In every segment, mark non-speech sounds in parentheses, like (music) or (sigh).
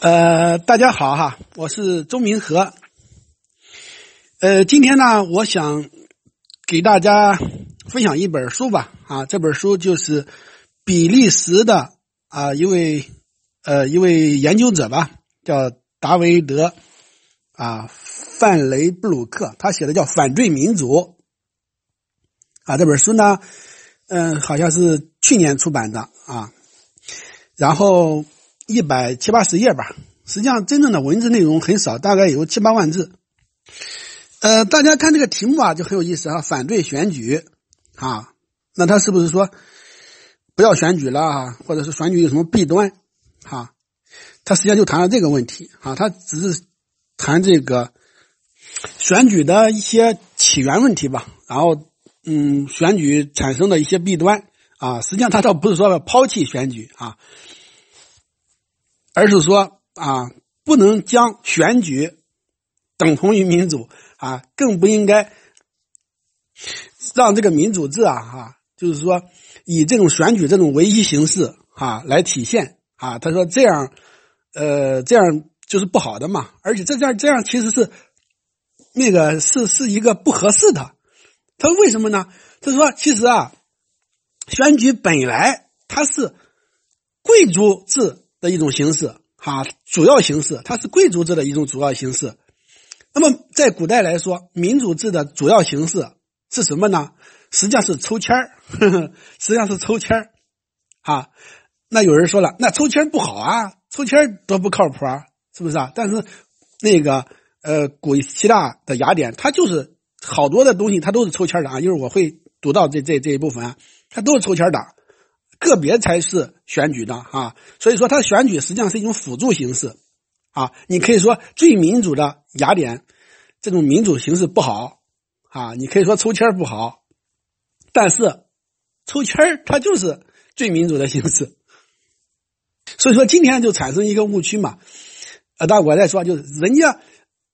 呃，大家好哈，我是周明和。呃，今天呢，我想给大家分享一本书吧。啊，这本书就是比利时的啊一位呃一位研究者吧，叫达维德啊范雷布鲁克，他写的叫《反对民主》啊。这本书呢，嗯，好像是去年出版的啊，然后。一百七八十页吧，实际上真正的文字内容很少，大概有七八万字。呃，大家看这个题目啊，就很有意思啊，反对选举啊，那他是不是说不要选举了啊，或者是选举有什么弊端啊？他实际上就谈了这个问题啊，他只是谈这个选举的一些起源问题吧，然后嗯，选举产生的一些弊端啊，实际上他倒不是说抛弃选举啊。而是说啊，不能将选举等同于民主啊，更不应该让这个民主制啊，哈，就是说以这种选举这种唯一形式啊来体现啊。他说这样，呃，这样就是不好的嘛。而且这样这样其实是那个是是一个不合适的。他说为什么呢？他说其实啊，选举本来它是贵族制。的一种形式，哈，主要形式，它是贵族制的一种主要形式。那么在古代来说，民主制的主要形式是什么呢？实际上是抽签儿，(laughs) 实际上是抽签儿，啊，那有人说了，那抽签不好啊，抽签多不靠谱啊，是不是啊？但是那个呃，古希腊的雅典，它就是好多的东西，它都是抽签的啊，就是我会读到这这这一部分啊，它都是抽签的。个别才是选举的啊，所以说它选举实际上是一种辅助形式啊。你可以说最民主的雅典这种民主形式不好啊，你可以说抽签不好，但是抽签它就是最民主的形式。所以说今天就产生一个误区嘛，呃，但我在说就是人家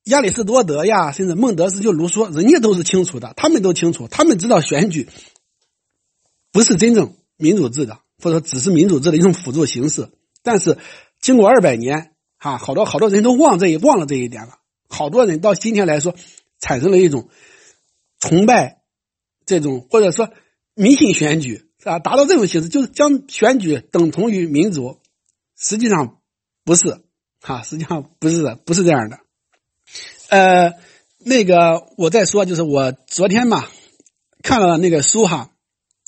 亚里士多德呀，甚至孟德斯鸠、卢梭，人家都是清楚的，他们都清楚，他们知道选举不是真正。民主制的，或者只是民主制的一种辅助形式，但是经过二百年，哈，好多好多人都忘这一忘了这一点了。好多人到今天来说，产生了一种崇拜这种或者说迷信选举，是吧？达到这种形式，就是将选举等同于民主，实际上不是，哈，实际上不是的，不是这样的。呃，那个我再说，就是我昨天嘛看了那个书哈。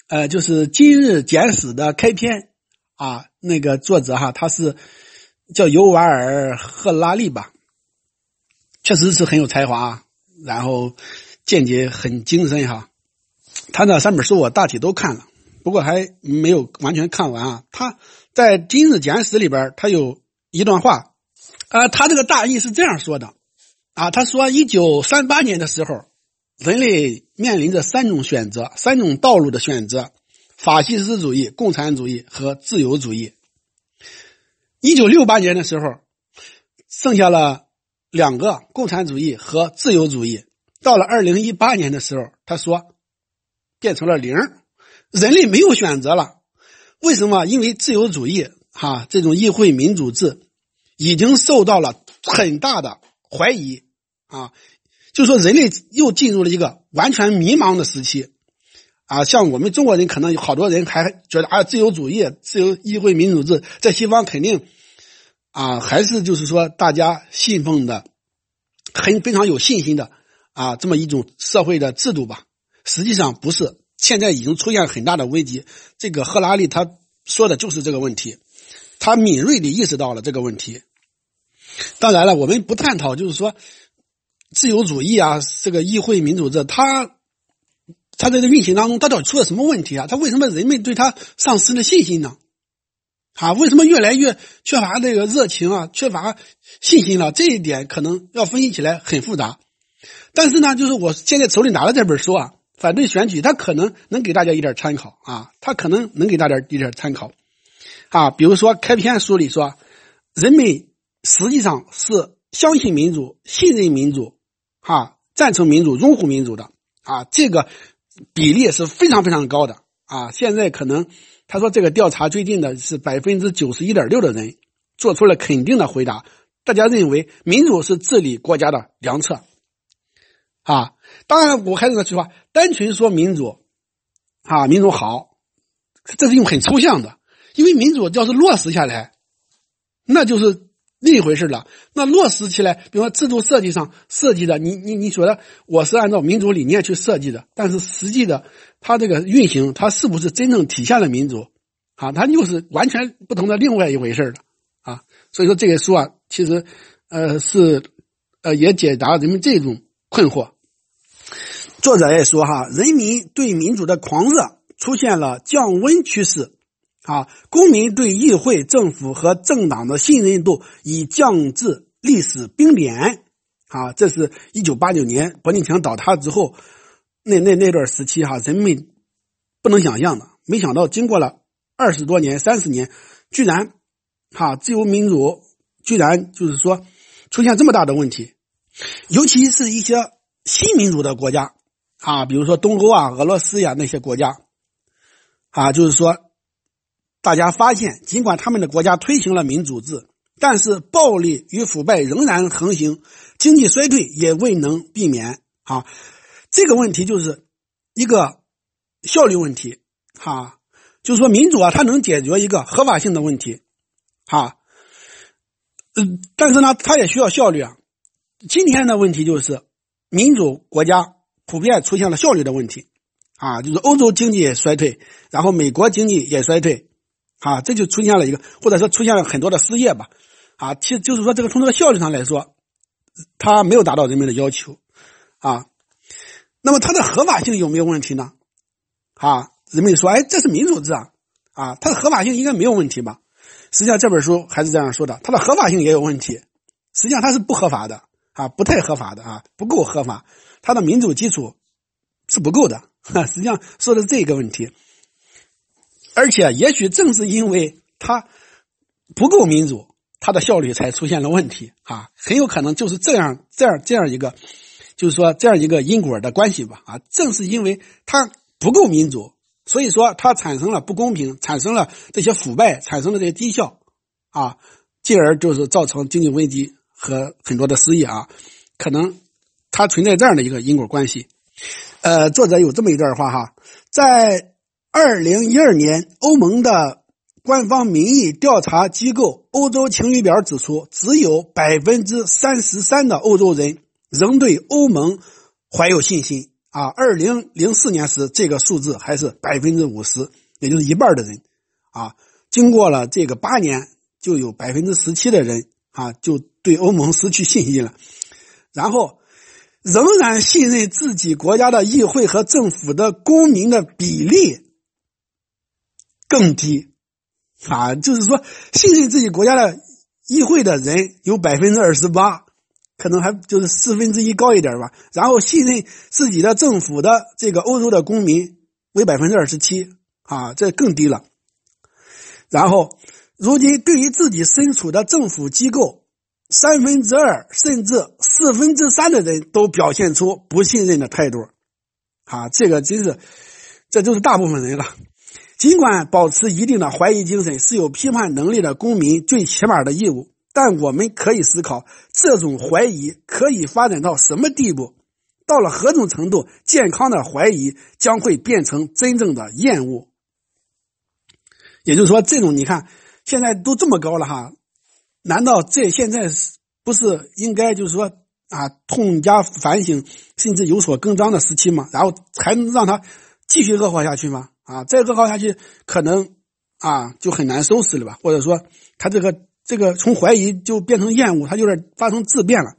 呃，就是《今日简史》的开篇啊，那个作者哈，他是叫尤瓦尔·赫拉利吧，确实是很有才华，然后见解很精深哈。他那三本书我大体都看了，不过还没有完全看完啊。他在《今日简史》里边，他有一段话啊，他这个大意是这样说的啊，他说一九三八年的时候。人类面临着三种选择，三种道路的选择：法西斯主义、共产主义和自由主义。一九六八年的时候，剩下了两个：共产主义和自由主义。到了二零一八年的时候，他说变成了零，人类没有选择了。为什么？因为自由主义，哈，这种议会民主制已经受到了很大的怀疑啊。就说人类又进入了一个完全迷茫的时期，啊，像我们中国人可能有好多人还觉得啊，自由主义、自由议会民主制在西方肯定啊，还是就是说大家信奉的很非常有信心的啊，这么一种社会的制度吧。实际上不是，现在已经出现很大的危机。这个赫拉利他说的就是这个问题，他敏锐地意识到了这个问题。当然了，我们不探讨，就是说。自由主义啊，这个议会民主制，它它在这运行当中，它到底出了什么问题啊？它为什么人们对它丧失了信心呢？啊，为什么越来越缺乏这个热情啊，缺乏信心了？这一点可能要分析起来很复杂。但是呢，就是我现在手里拿的这本书啊，反对选举，它可能能给大家一点参考啊，它可能能给大家一点参考啊。比如说开篇书里说，人们实际上是相信民主、信任民主。哈，赞成民主、拥护民主的啊，这个比例是非常非常高的啊。现在可能他说这个调查最近的是百分之九十一点六的人做出了肯定的回答。大家认为民主是治理国家的良策。啊，当然，我还是那句话，单纯说民主，啊，民主好，这是一种很抽象的，因为民主要是落实下来，那就是另一回事了。那落实起来，比如说制度设计上设计的，你你你说的我是按照民主理念去设计的，但是实际的它这个运行，它是不是真正体现了民主？啊，它又是完全不同的另外一回事了。啊，所以说这个书啊，其实呃是呃也解答人们这种困惑。作者也说哈，人民对民主的狂热出现了降温趋势，啊，公民对议会、政府和政党的信任度已降至历史冰点，啊，这是一九八九年柏林墙倒塌之后那那那段时期哈，人们不能想象的，没想到经过了二十多年、三十年，居然哈自由民主居然就是说出现这么大的问题，尤其是一些新民主的国家。啊，比如说东欧啊、俄罗斯呀那些国家，啊，就是说，大家发现，尽管他们的国家推行了民主制，但是暴力与腐败仍然横行，经济衰退也未能避免。啊，这个问题就是一个效率问题。哈，就是说民主啊，它能解决一个合法性的问题。哈，嗯，但是呢，它也需要效率啊。今天的问题就是民主国家。普遍出现了效率的问题，啊，就是欧洲经济也衰退，然后美国经济也衰退，啊，这就出现了一个，或者说出现了很多的失业吧，啊，其实就是说这个从这个效率上来说，它没有达到人们的要求，啊，那么它的合法性有没有问题呢？啊，人们说，哎，这是民主制啊，啊，它的合法性应该没有问题吧？实际上这本书还是这样说的，它的合法性也有问题，实际上它是不合法的，啊，不太合法的啊，不够合法。它的民主基础是不够的，哈 (laughs) 实际上说的是这个问题，而且也许正是因为它不够民主，它的效率才出现了问题啊，很有可能就是这样这样这样一个，就是说这样一个因果的关系吧啊，正是因为它不够民主，所以说它产生了不公平，产生了这些腐败，产生了这些低效啊，进而就是造成经济危机和很多的失业啊，可能。它存在这样的一个因果关系，呃，作者有这么一段话哈，在二零一二年，欧盟的官方民意调查机构欧洲晴雨表指出，只有百分之三十三的欧洲人仍对欧盟怀有信心啊。二零零四年时，这个数字还是百分之五十，也就是一半的人啊。经过了这个八年，就有百分之十七的人啊，就对欧盟失去信心了，然后。仍然信任自己国家的议会和政府的公民的比例更低，啊，就是说信任自己国家的议会的人有百分之二十八，可能还就是四分之一高一点吧。然后信任自己的政府的这个欧洲的公民为百分之二十七，啊，这更低了。然后，如今对于自己身处的政府机构。三分之二甚至四分之三的人都表现出不信任的态度，啊，这个真是，这就是大部分人了。尽管保持一定的怀疑精神是有批判能力的公民最起码的义务，但我们可以思考，这种怀疑可以发展到什么地步？到了何种程度，健康的怀疑将会变成真正的厌恶？也就是说，这种你看，现在都这么高了哈。难道这现在是不是应该就是说啊，痛加反省，甚至有所更张的时期吗？然后还能让他继续恶化下去吗？啊，再恶化下去，可能啊就很难收拾了吧？或者说，他这个这个从怀疑就变成厌恶，他就是发生质变了。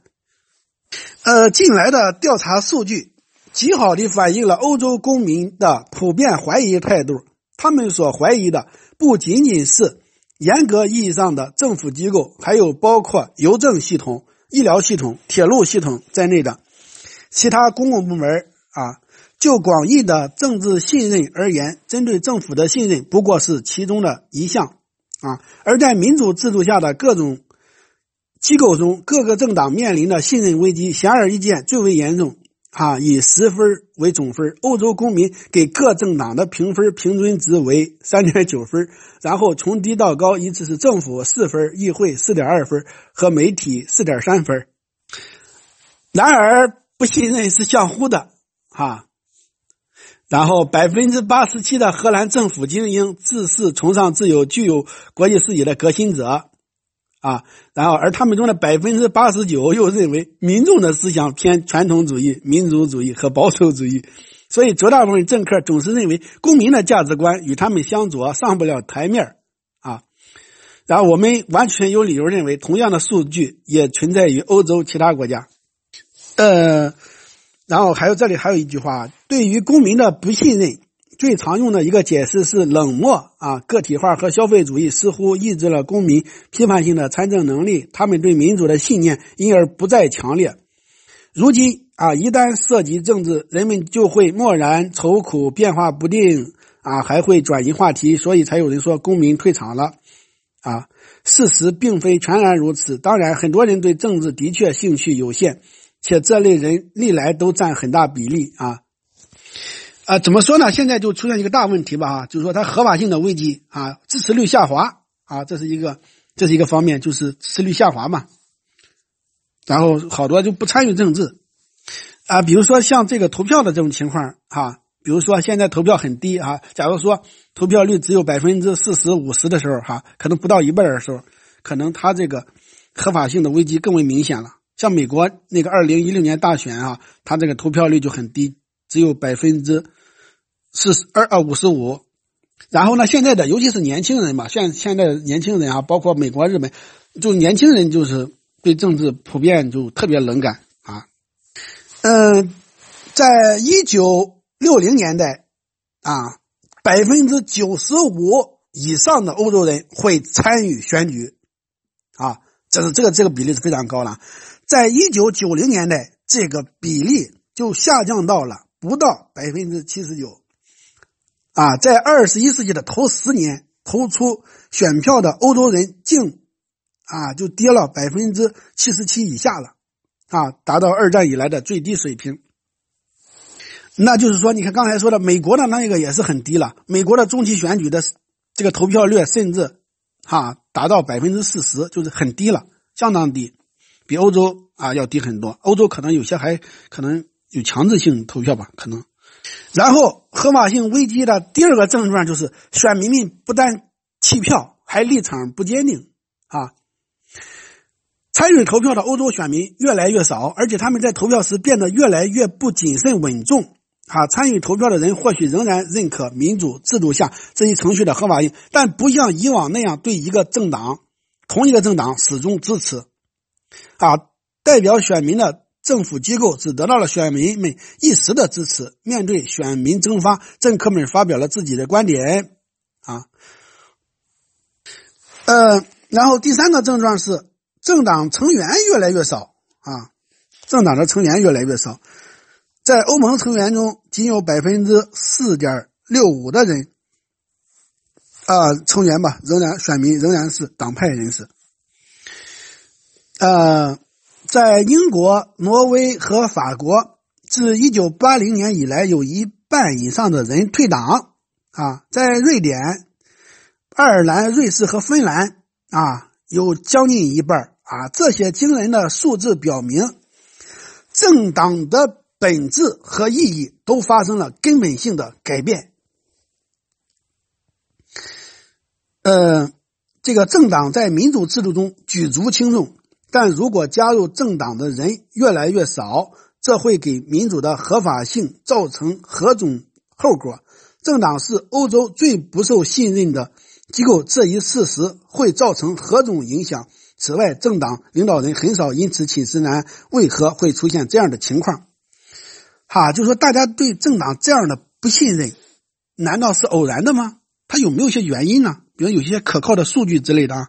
呃，近来的调查数据极好的反映了欧洲公民的普遍怀疑态度，他们所怀疑的不仅仅是。严格意义上的政府机构，还有包括邮政系统、医疗系统、铁路系统在内的其他公共部门啊，就广义的政治信任而言，针对政府的信任不过是其中的一项啊。而在民主制度下的各种机构中，各个政党面临的信任危机显而易见，最为严重。啊，以十分为总分。欧洲公民给各政党的评分平均值为三点九分，然后从低到高依次是政府四分，议会四点二分和媒体四点三分。然而，不信任是相互的，哈。然后，百分之八十七的荷兰政府精英自视崇尚自由、具有国际视野的革新者。啊，然后而他们中的百分之八十九又认为民众的思想偏传统主义、民族主义和保守主义，所以绝大部分政客总是认为公民的价值观与他们相左，上不了台面啊。然后我们完全有理由认为，同样的数据也存在于欧洲其他国家。呃，然后还有这里还有一句话，对于公民的不信任。最常用的一个解释是冷漠啊，个体化和消费主义似乎抑制了公民批判性的参政能力，他们对民主的信念因而不再强烈。如今啊，一旦涉及政治，人们就会漠然愁苦、变化不定啊，还会转移话题，所以才有人说公民退场了啊。事实并非全然如此，当然，很多人对政治的确兴趣有限，且这类人历来都占很大比例啊。啊，怎么说呢？现在就出现一个大问题吧，哈，就是说它合法性的危机啊，支持率下滑啊，这是一个，这是一个方面，就是支持率下滑嘛。然后好多就不参与政治啊，比如说像这个投票的这种情况哈，比如说现在投票很低啊，假如说投票率只有百分之四十五十的时候哈，可能不到一半的时候，可能它这个合法性的危机更为明显了。像美国那个二零一六年大选啊，它这个投票率就很低，只有百分之。四十二啊五十五，然后呢？现在的尤其是年轻人嘛，现现在年轻人啊，包括美国、日本，就年轻人就是对政治普遍就特别冷感啊。嗯，在一九六零年代啊，百分之九十五以上的欧洲人会参与选举啊，这是这个这个比例是非常高了。在一九九零年代，这个比例就下降到了不到百分之七十九。啊，在二十一世纪的头十年，投出选票的欧洲人竟啊就跌了百分之七十七以下了，啊，达到二战以来的最低水平。那就是说，你看刚才说的美国的那一个也是很低了，美国的中期选举的这个投票率甚至哈达到百分之四十，就是很低了，相当低，比欧洲啊要低很多。欧洲可能有些还可能有强制性投票吧，可能。然后，合法性危机的第二个症状就是，选民们不但弃票，还立场不坚定啊。参与投票的欧洲选民越来越少，而且他们在投票时变得越来越不谨慎稳重啊。参与投票的人或许仍然认可民主制度下这一程序的合法性，但不像以往那样对一个政党、同一个政党始终支持啊。代表选民的。政府机构只得到了选民们一时的支持。面对选民蒸发，政客们发表了自己的观点。啊，呃，然后第三个症状是政党成员越来越少。啊，政党的成员越来越少。在欧盟成员中，仅有百分之四点六五的人，啊，成员吧，仍然选民仍然是党派人士。呃。在英国、挪威和法国，自一九八零年以来，有一半以上的人退党啊。在瑞典、爱尔兰、瑞士和芬兰啊，有将近一半啊。这些惊人的数字表明，政党的本质和意义都发生了根本性的改变。呃，这个政党在民主制度中举足轻重。但如果加入政党的人越来越少，这会给民主的合法性造成何种后果？政党是欧洲最不受信任的机构，这一事实会造成何种影响？此外，政党领导人很少因此寝食难，为何会出现这样的情况？哈，就说大家对政党这样的不信任，难道是偶然的吗？它有没有一些原因呢？比如有些可靠的数据之类的啊？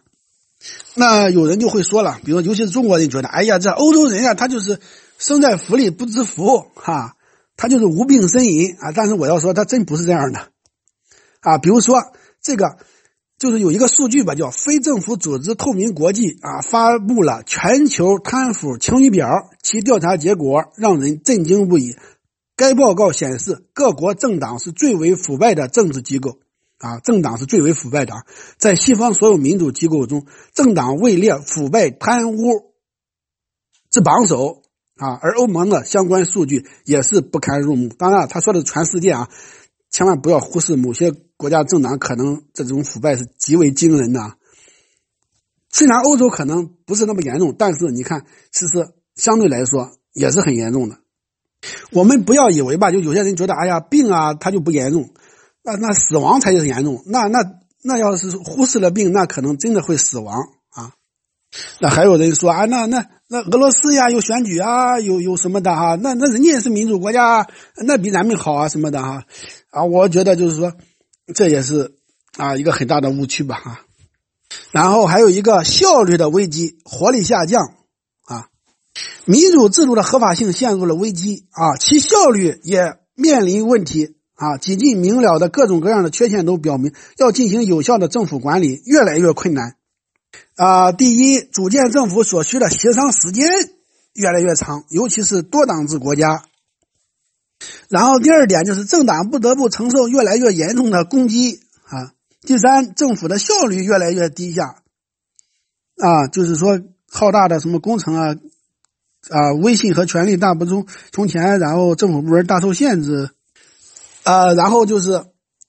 那有人就会说了，比如尤其是中国人觉得，哎呀，这欧洲人啊，他就是生在福里不知福，哈，他就是无病呻吟啊。但是我要说，他真不是这样的啊。比如说这个就是有一个数据吧，叫非政府组织透明国际啊发布了全球贪腐晴雨表，其调查结果让人震惊不已。该报告显示，各国政党是最为腐败的政治机构啊，政党是最为腐败的。在西方所有民主机构中，政党位列腐败贪污之榜首啊，而欧盟的相关数据也是不堪入目。当然，他说的全世界啊。千万不要忽视某些国家政党可能这种腐败是极为惊人的。虽然欧洲可能不是那么严重，但是你看，其实相对来说也是很严重的。我们不要以为吧，就有些人觉得，哎呀，病啊，它就不严重，那那死亡才是严重。那那那要是忽视了病，那可能真的会死亡啊。那还有人说啊，那那那俄罗斯呀，有选举啊，有有什么的哈？那那人家也是民主国家，那比咱们好啊，什么的哈？啊，我觉得就是说，这也是啊一个很大的误区吧哈。然后还有一个效率的危机，活力下降啊，民主制度的合法性陷入了危机啊，其效率也面临问题啊。几近明了的各种各样的缺陷都表明，要进行有效的政府管理越来越困难啊。第一，组建政府所需的协商时间越来越长，尤其是多党制国家。然后第二点就是政党不得不承受越来越严重的攻击啊。第三，政府的效率越来越低下啊，就是说浩大的什么工程啊啊，威信和权力大不中从前，然后政府部门大受限制啊。然后就是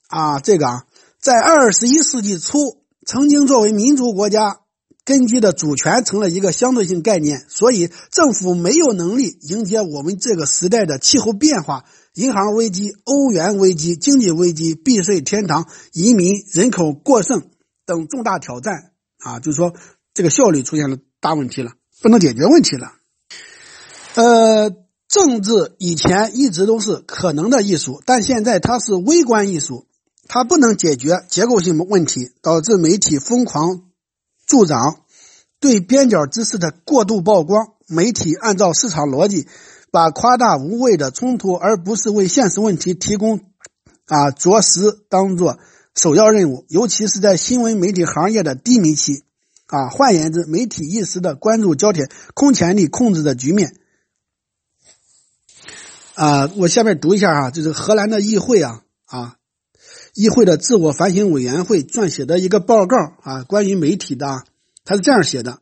啊，这个啊，在二十一世纪初，曾经作为民族国家根基的主权成了一个相对性概念，所以政府没有能力迎接我们这个时代的气候变化。银行危机、欧元危机、经济危机、避税天堂、移民、人口过剩等重大挑战啊，就是说这个效率出现了大问题了，不能解决问题了。呃，政治以前一直都是可能的艺术，但现在它是微观艺术，它不能解决结构性问题，导致媒体疯狂助长对边角知识的过度曝光，媒体按照市场逻辑。把夸大无谓的冲突，而不是为现实问题提供啊着实当做首要任务，尤其是在新闻媒体行业的低迷期啊。换言之，媒体一时的关注焦点空前力控制的局面啊。我下面读一下啊，这是荷兰的议会啊啊，议会的自我反省委员会撰写的一个报告啊，关于媒体的，他是这样写的：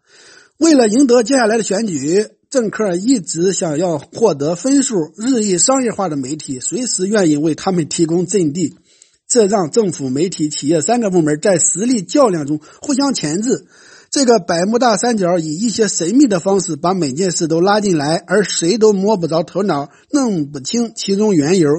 为了赢得接下来的选举。政客一直想要获得分数，日益商业化的媒体随时愿意为他们提供阵地，这让政府、媒体、企业三个部门在实力较量中互相钳制。这个百慕大三角以一些神秘的方式把每件事都拉进来，而谁都摸不着头脑，弄不清其中缘由。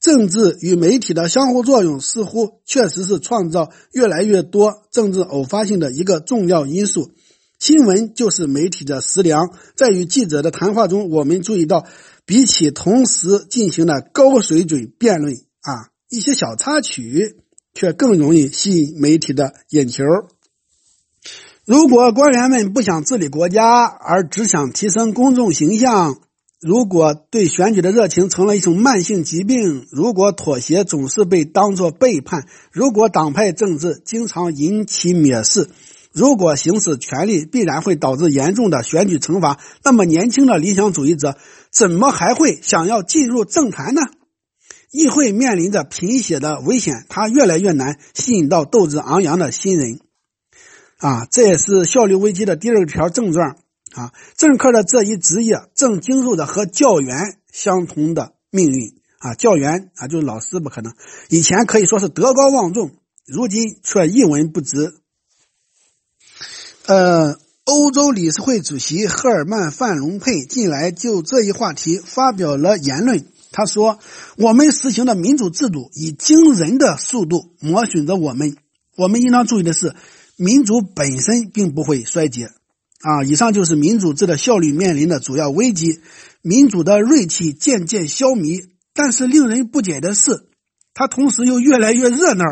政治与媒体的相互作用似乎确实是创造越来越多政治偶发性的一个重要因素。新闻就是媒体的食粮。在与记者的谈话中，我们注意到，比起同时进行的高水准辩论啊，一些小插曲却更容易吸引媒体的眼球。如果官员们不想治理国家，而只想提升公众形象；如果对选举的热情成了一种慢性疾病；如果妥协总是被当作背叛；如果党派政治经常引起蔑视。如果行使权力必然会导致严重的选举惩罚，那么年轻的理想主义者怎么还会想要进入政坛呢？议会面临着贫血的危险，它越来越难吸引到斗志昂扬的新人。啊，这也是效率危机的第二条症状。啊，政客的这一职业正经受着和教员相同的命运。啊，教员啊，就是老师不可能，以前可以说是德高望重，如今却一文不值。呃，欧洲理事会主席赫尔曼·范隆佩近来就这一话题发表了言论。他说：“我们实行的民主制度以惊人的速度磨损着我们。我们应当注意的是，民主本身并不会衰竭。啊，以上就是民主制的效率面临的主要危机。民主的锐气渐渐消弭，但是令人不解的是，它同时又越来越热闹。”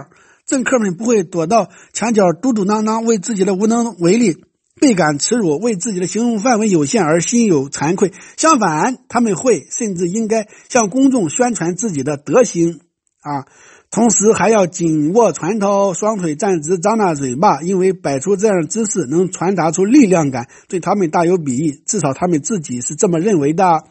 政客们不会躲到墙角嘟嘟囔囔，为自己的无能为力倍感耻辱，为自己的行动范围有限而心有惭愧。相反，他们会甚至应该向公众宣传自己的德行啊。同时还要紧握拳头，双腿站直，张大嘴巴，因为摆出这样的姿势能传达出力量感，对他们大有裨益。至少他们自己是这么认为的。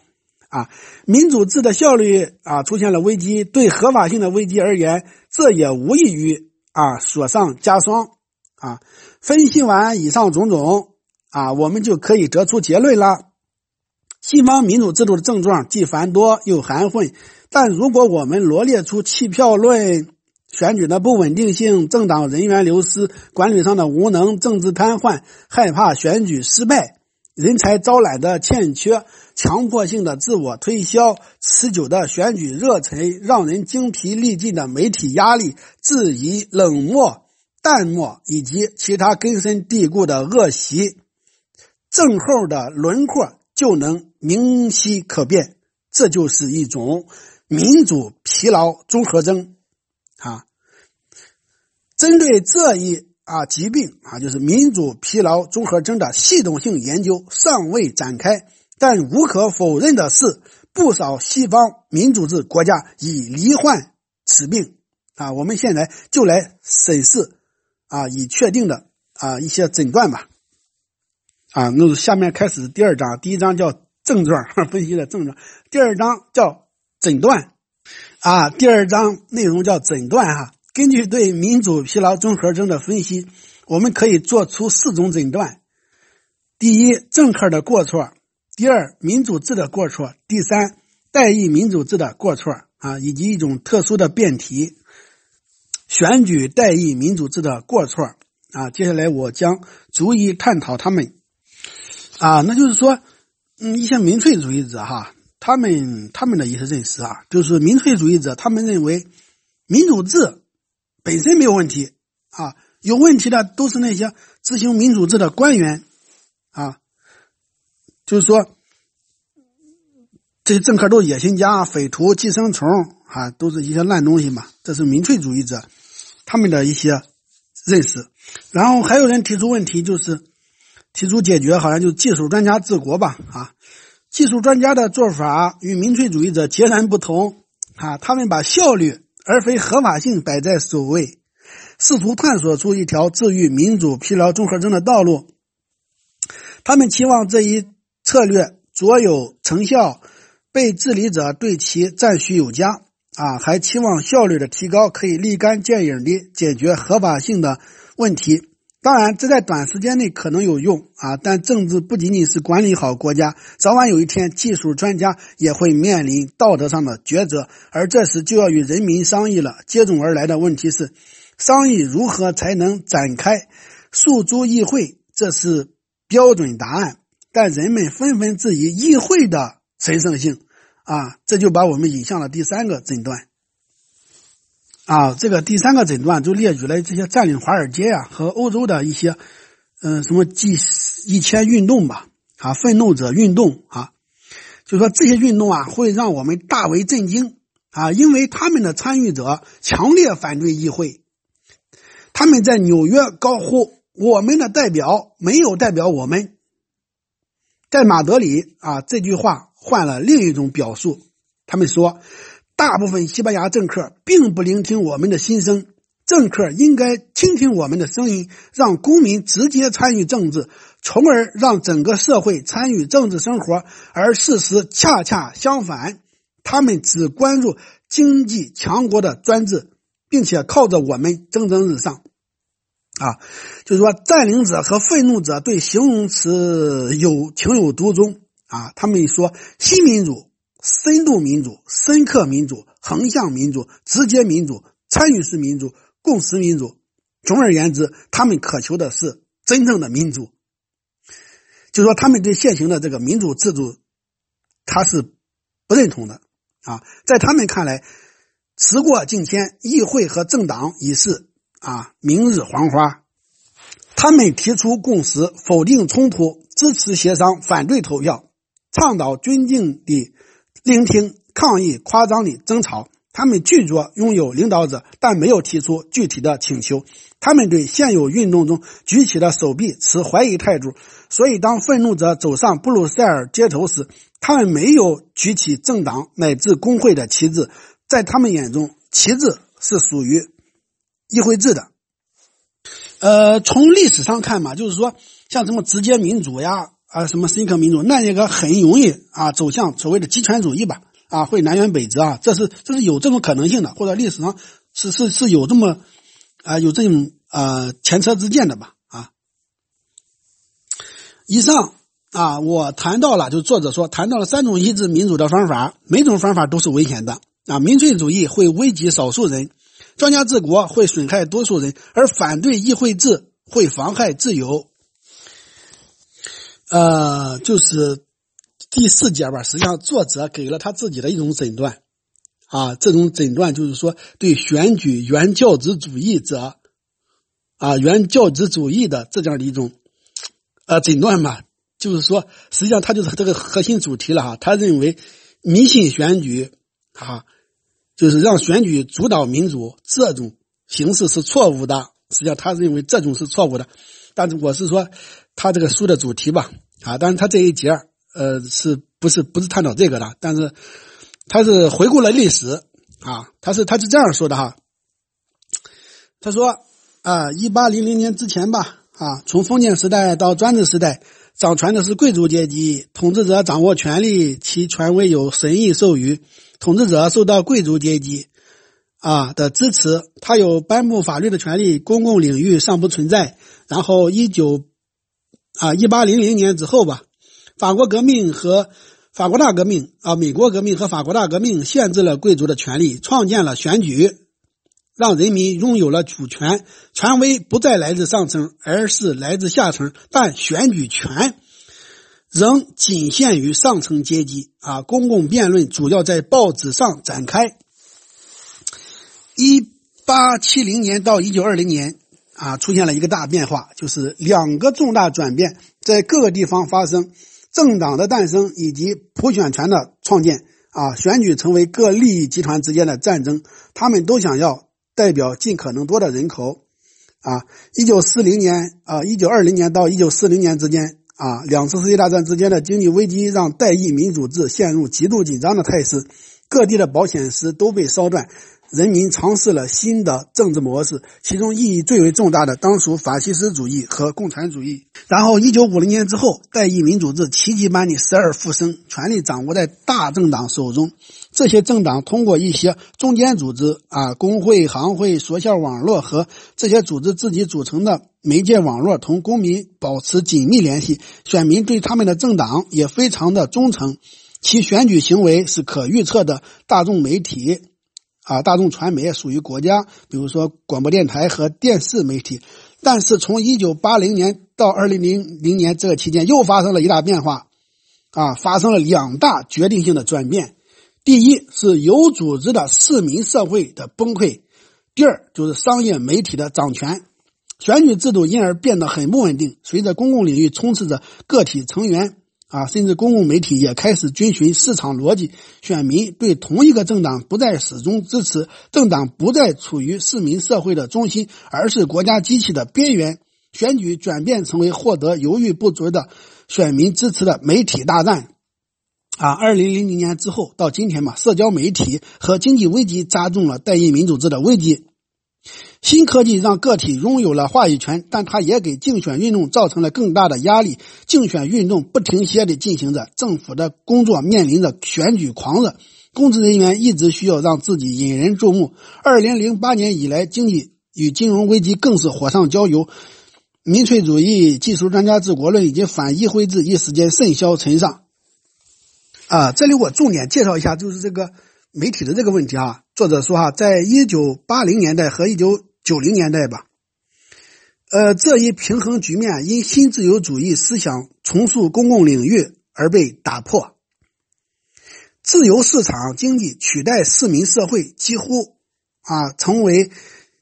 啊，民主制的效率啊出现了危机，对合法性的危机而言，这也无异于啊雪上加霜。啊，分析完以上种种啊，我们就可以得出结论了。西方民主制度的症状既繁多又含混。但如果我们罗列出弃票论、选举的不稳定性、政党人员流失、管理上的无能、政治瘫痪、害怕选举失败、人才招揽的欠缺、强迫性的自我推销、持久的选举热忱、让人精疲力尽的媒体压力、质疑、冷漠、淡漠以及其他根深蒂固的恶习，症候的轮廓就能明晰可辨。这就是一种。民主疲劳综合征，啊，针对这一啊疾病啊，就是民主疲劳综合征的系统性研究尚未展开，但无可否认的是，不少西方民主制国家已罹患此病啊。我们现在就来审视啊已确定的啊一些诊断吧。啊，那下面开始第二章，第一章叫症状 (laughs) 分析的症状，第二章叫。诊断啊，第二章内容叫诊断哈。根据对民主疲劳综合征的分析，我们可以做出四种诊断：第一，政客的过错；第二，民主制的过错；第三，代议民主制的过错啊，以及一种特殊的辩题——选举代议民主制的过错啊。接下来我将逐一探讨他们啊，那就是说，嗯，一些民粹主义者哈。他们他们的一些认识啊，就是民粹主义者，他们认为民主制本身没有问题啊，有问题的都是那些执行民主制的官员啊，就是说这些政客都是野心家、匪徒、寄生虫啊，都是一些烂东西嘛。这是民粹主义者他们的一些认识。然后还有人提出问题，就是提出解决，好像就是技术专家治国吧啊。技术专家的做法与民粹主义者截然不同啊！他们把效率而非合法性摆在首位，试图探索出一条治愈民主疲劳综合征的道路。他们期望这一策略卓有成效，被治理者对其赞许有加啊！还期望效率的提高可以立竿见影的解决合法性的问题。当然，这在短时间内可能有用啊，但政治不仅仅是管理好国家，早晚有一天，技术专家也会面临道德上的抉择，而这时就要与人民商议了。接踵而来的问题是，商议如何才能展开诉诸议会？这是标准答案，但人们纷纷质疑议会的神圣性啊，这就把我们引向了第三个诊断。啊，这个第三个诊断就列举了这些占领华尔街啊和欧洲的一些，嗯，什么 G 一千运动吧，啊，愤怒者运动啊，就说这些运动啊会让我们大为震惊啊，因为他们的参与者强烈反对议会，他们在纽约高呼我们的代表没有代表我们，在马德里啊这句话换了另一种表述，他们说。大部分西班牙政客并不聆听我们的心声，政客应该倾听我们的声音，让公民直接参与政治，从而让整个社会参与政治生活。而事实恰恰相反，他们只关注经济强国的专制，并且靠着我们蒸蒸日上。啊，就是说，占领者和愤怒者对形容词有情有独钟啊。他们说新民主。深度民主、深刻民主、横向民主、直接民主、参与式民主、共识民主，总而言之，他们渴求的是真正的民主。就说他们对现行的这个民主制度，他是不认同的啊。在他们看来，时过境迁，议会和政党已是啊明日黄花。他们提出共识，否定冲突，支持协商，反对投票，倡导尊敬的。聆听抗议、夸张的争吵，他们拒绝拥有领导者，但没有提出具体的请求。他们对现有运动中举起的手臂持怀疑态度，所以当愤怒者走上布鲁塞尔街头时，他们没有举起政党乃至工会的旗帜。在他们眼中，旗帜是属于议会制的。呃，从历史上看嘛，就是说像什么直接民主呀，啊，什么深刻民主，那一个很容易啊走向所谓的极权主义吧，啊，会南辕北辙啊，这是这是有这种可能性的，或者历史上是是是有这么啊有这种啊前车之鉴的吧，啊。以上啊，我谈到了，就作者说谈到了三种抑制民主的方法，每种方法都是危险的啊，民粹主义会危及少数人。专家治国会损害多数人，而反对议会制会妨害自由。呃，就是第四节吧。实际上，作者给了他自己的一种诊断啊，这种诊断就是说，对选举原教旨主义者啊，原教旨主义的这样的一种呃诊断嘛，就是说，实际上他就是这个核心主题了哈。他认为迷信选举啊。就是让选举主导民主这种形式是错误的，实际上他认为这种是错误的，但是我是说他这个书的主题吧，啊，但是他这一节呃是不是不是探讨这个的，但是他是回顾了历史啊，他是他是这样说的哈，他说啊，一八零零年之前吧，啊，从封建时代到专制时代，掌权的是贵族阶级，统治者掌握权力，其权威有神意授予。统治者受到贵族阶级啊的支持，他有颁布法律的权利，公共领域尚不存在。然后一九啊一八零零年之后吧，法国革命和法国大革命啊，美国革命和法国大革命限制了贵族的权利，创建了选举，让人民拥有了主权，权威不再来自上层，而是来自下层，但选举权。仍仅限于上层阶级啊！公共辩论主要在报纸上展开。一八七零年到一九二零年啊，出现了一个大变化，就是两个重大转变在各个地方发生：政党的诞生以及普选权的创建啊。选举成为各利益集团之间的战争，他们都想要代表尽可能多的人口啊。一九四零年啊，一九二零年到一九四零年之间。啊，两次世界大战之间的经济危机让代议民主制陷入极度紧张的态势，各地的保险丝都被烧断。人民尝试了新的政治模式，其中意义最为重大的当属法西斯主义和共产主义。然后，一九五零年之后，代议民主制奇迹般的死而复生，权力掌握在大政党手中。这些政党通过一些中间组织啊，工会、行会、学校网络和这些组织自己组成的媒介网络，同公民保持紧密联系。选民对他们的政党也非常的忠诚，其选举行为是可预测的。大众媒体。啊，大众传媒属于国家，比如说广播电台和电视媒体。但是从一九八零年到二零零零年这个期间，又发生了一大变化，啊，发生了两大决定性的转变。第一是有组织的市民社会的崩溃，第二就是商业媒体的掌权，选举制度因而变得很不稳定。随着公共领域充斥着个体成员。啊，甚至公共媒体也开始遵循市场逻辑，选民对同一个政党不再始终支持，政党不再处于市民社会的中心，而是国家机器的边缘。选举转变成为获得犹豫不决的选民支持的媒体大战。啊，二零零零年之后到今天嘛，社交媒体和经济危机加重了代议民主制的危机。新科技让个体拥有了话语权，但它也给竞选运动造成了更大的压力。竞选运动不停歇地进行着，政府的工作面临着选举狂热，公职人员一直需要让自己引人注目。二零零八年以来，经济与金融危机更是火上浇油，民粹主义、技术专家治国论以及反议会制一时间甚嚣尘上。啊，这里我重点介绍一下，就是这个媒体的这个问题啊。作者说哈，在一九八零年代和一九九零年代吧，呃，这一平衡局面因新自由主义思想重塑公共领域而被打破。自由市场经济取代市民社会，几乎啊成为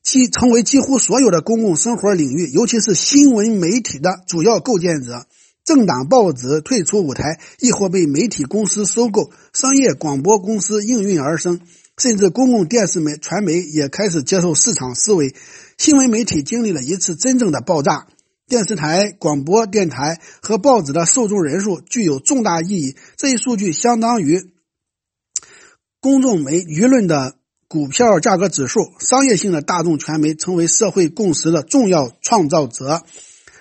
几成为几乎所有的公共生活领域，尤其是新闻媒体的主要构建者。政党报纸退出舞台，亦或被媒体公司收购，商业广播公司应运而生。甚至公共电视媒传媒也开始接受市场思维，新闻媒体经历了一次真正的爆炸。电视台、广播电台和报纸的受众人数具有重大意义。这一数据相当于公众媒舆论的股票价格指数，商业性的大众传媒成为社会共识的重要创造者。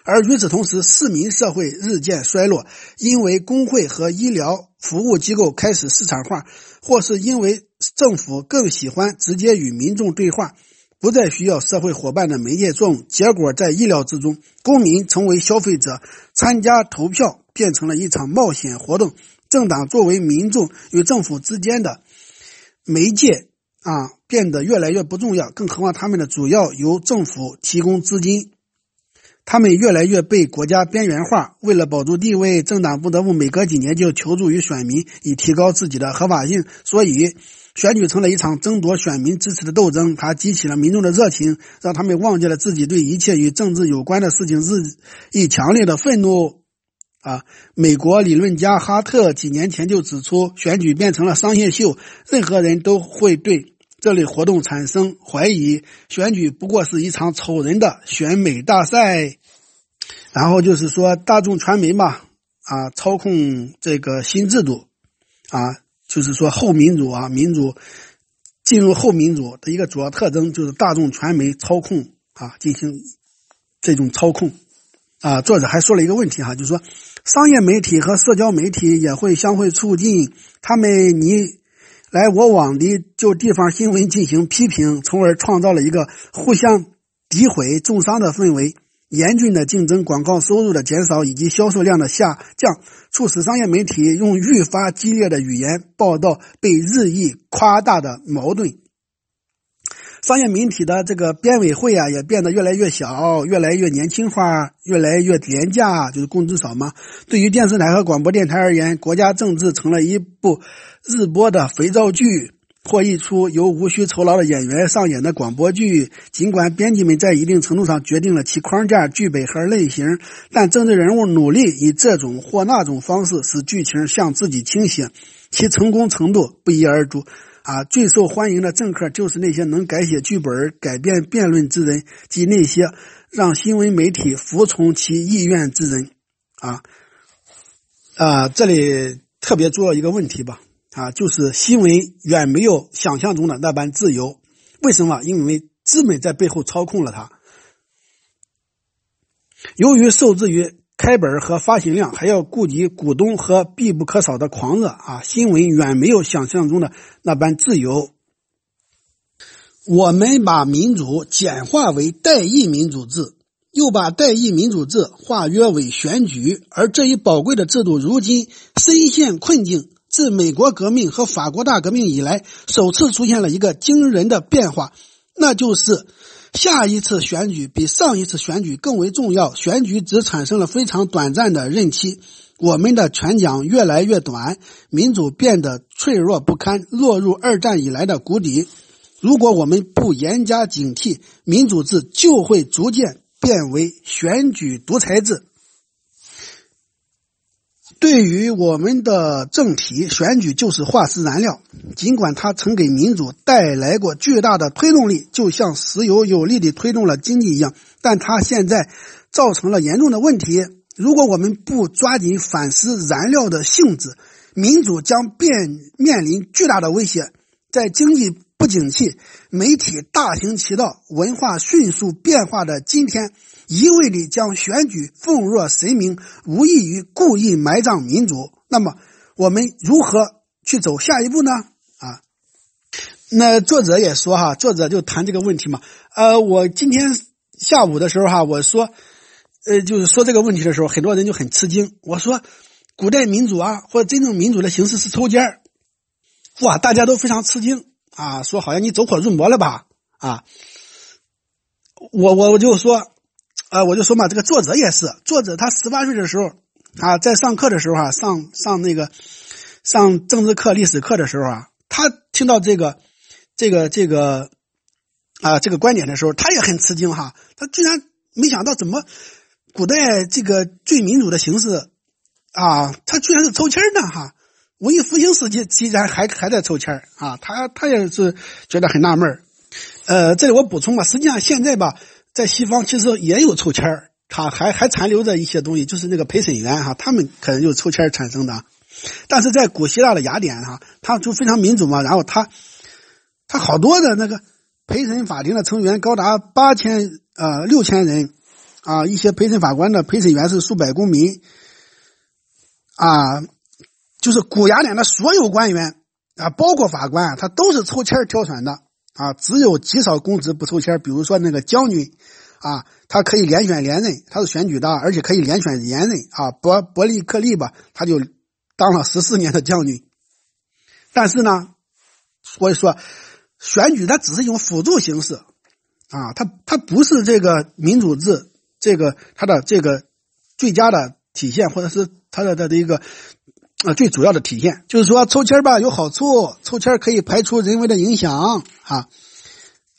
而与此同时，市民社会日渐衰落，因为工会和医疗服务机构开始市场化，或是因为政府更喜欢直接与民众对话，不再需要社会伙伴的媒介作用。结果在意料之中，公民成为消费者，参加投票变成了一场冒险活动。政党作为民众与政府之间的媒介啊，变得越来越不重要。更何况他们的主要由政府提供资金。他们越来越被国家边缘化，为了保住地位，政党不得不每隔几年就求助于选民，以提高自己的合法性。所以，选举成了一场争夺选民支持的斗争。它激起了民众的热情，让他们忘记了自己对一切与政治有关的事情日益强烈的愤怒。啊，美国理论家哈特几年前就指出，选举变成了商业秀，任何人都会对。这类活动产生怀疑，选举不过是一场丑人的选美大赛。然后就是说，大众传媒嘛，啊，操控这个新制度，啊，就是说后民主啊，民主进入后民主的一个主要特征就是大众传媒操控啊，进行这种操控。啊，作者还说了一个问题哈，就是说，商业媒体和社交媒体也会相互促进，他们你。来我往的就地方新闻进行批评，从而创造了一个互相诋毁、重伤的氛围。严峻的竞争、广告收入的减少以及销售量的下降，促使商业媒体用愈发激烈的语言报道被日益夸大的矛盾。商业媒体的这个编委会啊，也变得越来越小，越来越年轻化，越来越廉价，就是工资少嘛。对于电视台和广播电台而言，国家政治成了一部日播的肥皂剧，或一出由无需酬劳的演员上演的广播剧。尽管编辑们在一定程度上决定了其框架、剧本和类型，但政治人物努力以这种或那种方式使剧情向自己倾斜，其成功程度不一而足。啊，最受欢迎的政客就是那些能改写剧本、改变辩论之人，及那些让新闻媒体服从其意愿之人。啊啊，这里特别重要一个问题吧。啊，就是新闻远没有想象中的那般自由。为什么？因为资本在背后操控了它。由于受制于。开本和发行量还要顾及股东和必不可少的狂热啊！新闻远没有想象中的那般自由。我们把民主简化为代议民主制，又把代议民主制化约为选举，而这一宝贵的制度如今深陷困境。自美国革命和法国大革命以来，首次出现了一个惊人的变化，那就是。下一次选举比上一次选举更为重要。选举只产生了非常短暂的任期，我们的权奖越来越短，民主变得脆弱不堪，落入二战以来的谷底。如果我们不严加警惕，民主制就会逐渐变为选举独裁制。对于我们的政体，选举就是化石燃料。尽管它曾给民主带来过巨大的推动力，就像石油有力地推动了经济一样，但它现在造成了严重的问题。如果我们不抓紧反思燃料的性质，民主将变面临巨大的威胁。在经济不景气、媒体大行其道、文化迅速变化的今天。一味地将选举奉若神明，无异于故意埋葬民主。那么，我们如何去走下一步呢？啊，那作者也说哈，作者就谈这个问题嘛。呃，我今天下午的时候哈，我说，呃，就是说这个问题的时候，很多人就很吃惊。我说，古代民主啊，或者真正民主的形式是抽签，哇，大家都非常吃惊啊，说好像你走火入魔了吧？啊，我我我就说。啊，我就说嘛，这个作者也是，作者他十八岁的时候啊，在上课的时候啊，上上那个上政治课、历史课的时候啊，他听到这个这个这个啊这个观点的时候，他也很吃惊哈，他居然没想到怎么古代这个最民主的形式啊，他居然是抽签呢哈，文艺复兴时期竟然还还在抽签啊，他他也是觉得很纳闷呃，这里我补充吧，实际上现在吧。在西方其实也有抽签儿，他还还残留着一些东西，就是那个陪审员哈，他们可能就是抽签产生的。但是在古希腊的雅典哈，他就非常民主嘛，然后他他好多的那个陪审法庭的成员高达八千呃六千人啊，一些陪审法官的陪审员是数百公民啊，就是古雅典的所有官员啊，包括法官，他都是抽签挑选的啊，只有极少公职不抽签，比如说那个将军啊，他可以连选连任，他是选举的，而且可以连选连任啊，伯伯利克利吧，他就当了十四年的将军，但是呢，所以说。选举它只是一种辅助形式，啊，它它不是这个民主制这个它的这个最佳的体现，或者是它的它的一个啊最主要的体现。就是说抽签吧有好处，抽签可以排除人为的影响啊。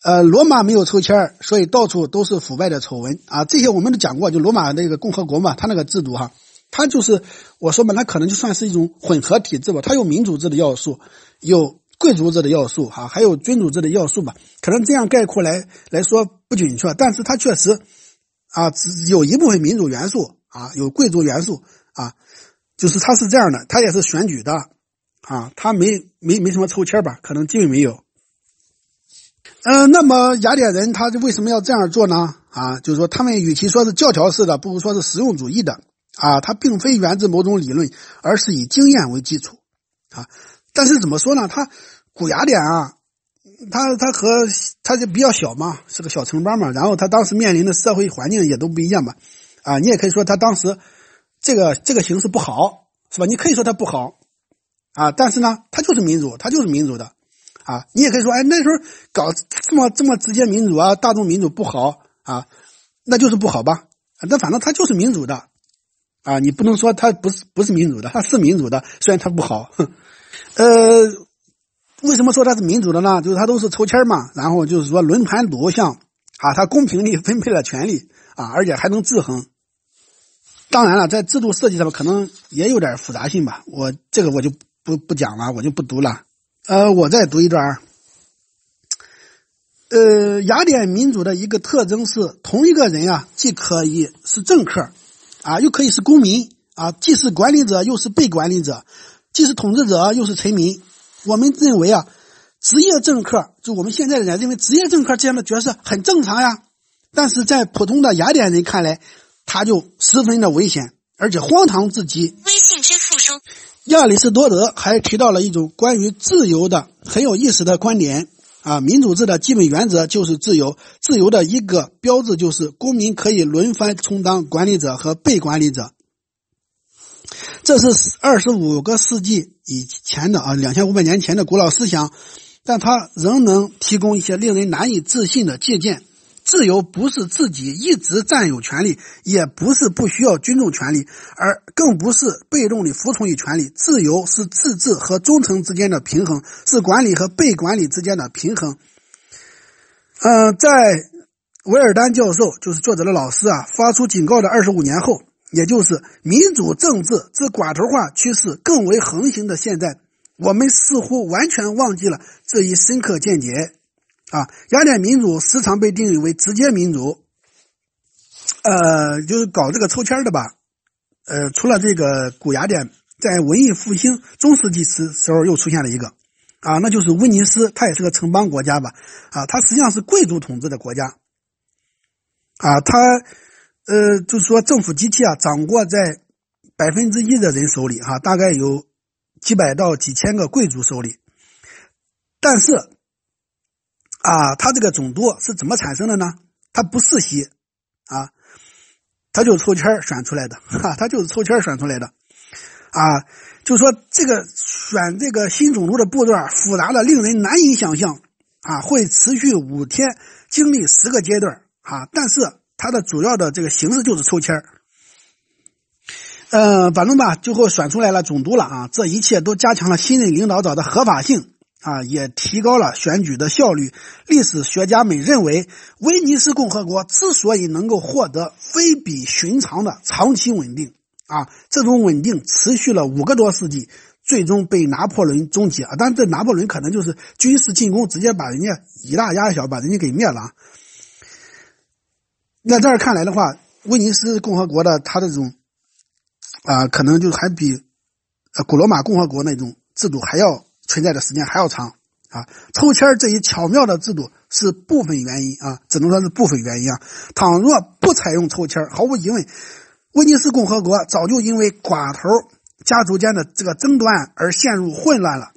呃，罗马没有抽签，所以到处都是腐败的丑闻啊。这些我们都讲过，就罗马那个共和国嘛，它那个制度哈，它就是我说嘛，它可能就算是一种混合体制吧，它有民主制的要素，有。贵族制的要素哈，还有君主制的要素吧，可能这样概括来来说不准确，但是它确实啊，只有一部分民主元素啊，有贵族元素啊，就是他是这样的，他也是选举的啊，他没没没什么抽签吧，可能基本没有。嗯，那么雅典人他为什么要这样做呢？啊，就是说他们与其说是教条式的，不如说是实用主义的啊，它并非源自某种理论，而是以经验为基础啊。但是怎么说呢？他古雅典啊，他他和他就比较小嘛，是个小城邦嘛。然后他当时面临的社会环境也都不一样吧？啊，你也可以说他当时这个这个形式不好，是吧？你可以说它不好啊，但是呢，它就是民主，它就是民主的啊。你也可以说，哎，那时候搞这么这么直接民主啊，大众民主不好啊，那就是不好吧？那反正它就是民主的啊，你不能说它不是不是民主的，它是民主的，虽然它不好。(laughs) 呃，为什么说它是民主的呢？就是它都是抽签嘛，然后就是说轮盘赌像啊，它公平地分配了权利啊，而且还能制衡。当然了，在制度设计上面可能也有点复杂性吧，我这个我就不不讲了，我就不读了。呃，我再读一段。呃，雅典民主的一个特征是，同一个人啊，既可以是政客啊，又可以是公民啊，既是管理者又是被管理者。既是统治者又是臣民，我们认为啊，职业政客就我们现在的人认为职业政客这样的角色很正常呀，但是在普通的雅典人看来，他就十分的危险，而且荒唐至极。微信支付收。亚里士多德还提到了一种关于自由的很有意思的观点啊，民主制的基本原则就是自由，自由的一个标志就是公民可以轮番充当管理者和被管理者。这是二十五个世纪以前的啊，两千五百年前的古老思想，但它仍能提供一些令人难以置信的借鉴。自由不是自己一直占有权利，也不是不需要尊重权利，而更不是被动的服从于权利。自由是自治和忠诚之间的平衡，是管理和被管理之间的平衡。嗯，在维尔丹教授，就是作者的老师啊，发出警告的二十五年后。也就是民主政治之寡头化趋势更为横行的现在，我们似乎完全忘记了这一深刻见解。啊，雅典民主时常被定义为直接民主，呃，就是搞这个抽签的吧。呃，除了这个古雅典，在文艺复兴中世纪时时候又出现了一个，啊，那就是威尼斯，它也是个城邦国家吧。啊，它实际上是贵族统治的国家。啊，它。呃，就是说政府机器啊，掌握在百分之一的人手里哈，大概有几百到几千个贵族手里。但是啊，他这个总督是怎么产生的呢？他不世袭啊，他就抽签选出来的哈，他就是抽签选出来的啊。就说这个选这个新总督的步骤复杂的令人难以想象啊，会持续五天，经历十个阶段啊，但是。它的主要的这个形式就是抽签儿，嗯，反正吧，最后选出来了总督了啊！这一切都加强了新任领导者的合法性啊，也提高了选举的效率。历史学家们认为，威尼斯共和国之所以能够获得非比寻常的长期稳定啊，这种稳定持续了五个多世纪，最终被拿破仑终结啊！但这拿破仑可能就是军事进攻，直接把人家以大压小，把人家给灭了。那这儿看来的话，威尼斯共和国的它这种啊，可能就还比呃古罗马共和国那种制度还要存在的时间还要长啊，抽签这一巧妙的制度是部分原因啊，只能说是部分原因啊。倘若不采用抽签，毫无疑问，威尼斯共和国早就因为寡头家族间的这个争端而陷入混乱了。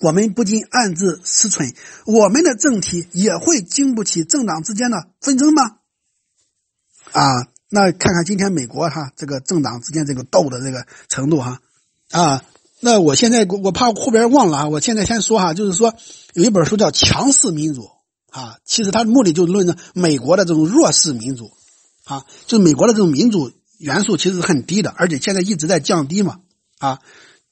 我们不禁暗自思忖：我们的政体也会经不起政党之间的纷争吗？啊，那看看今天美国哈这个政党之间这个斗的这个程度哈啊。那我现在我怕后边忘了啊，我现在先说哈，就是说有一本书叫《强势民主》啊，其实它的目的就是论证美国的这种弱势民主啊，就是美国的这种民主元素其实很低的，而且现在一直在降低嘛啊，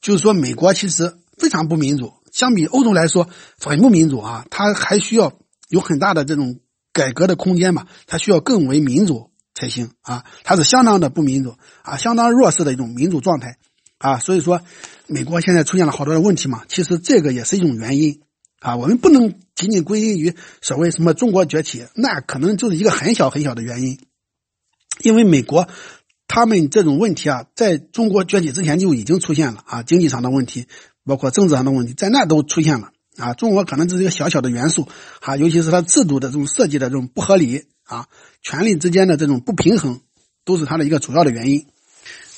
就是说美国其实非常不民主，相比欧洲来说很不民主啊，它还需要有很大的这种改革的空间嘛，它需要更为民主才行啊，它是相当的不民主啊，相当弱势的一种民主状态。啊，所以说，美国现在出现了好多的问题嘛，其实这个也是一种原因啊。我们不能仅仅归因于所谓什么中国崛起，那可能就是一个很小很小的原因。因为美国他们这种问题啊，在中国崛起之前就已经出现了啊，经济上的问题，包括政治上的问题，在那都出现了啊。中国可能只是一个小小的元素啊，尤其是它制度的这种设计的这种不合理啊，权力之间的这种不平衡，都是它的一个主要的原因。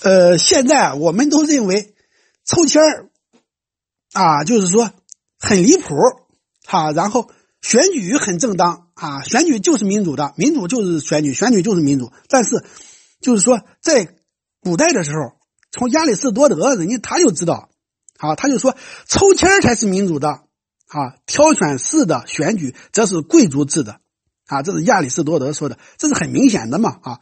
呃，现在我们都认为抽签儿啊，就是说很离谱哈。然后选举很正当啊，选举就是民主的，民主就是选举，选举就是民主。但是就是说，在古代的时候，从亚里士多德人家他就知道啊，他就说抽签才是民主的啊，挑选式的选举则是贵族制的啊，这是亚里士多德说的，这是很明显的嘛啊。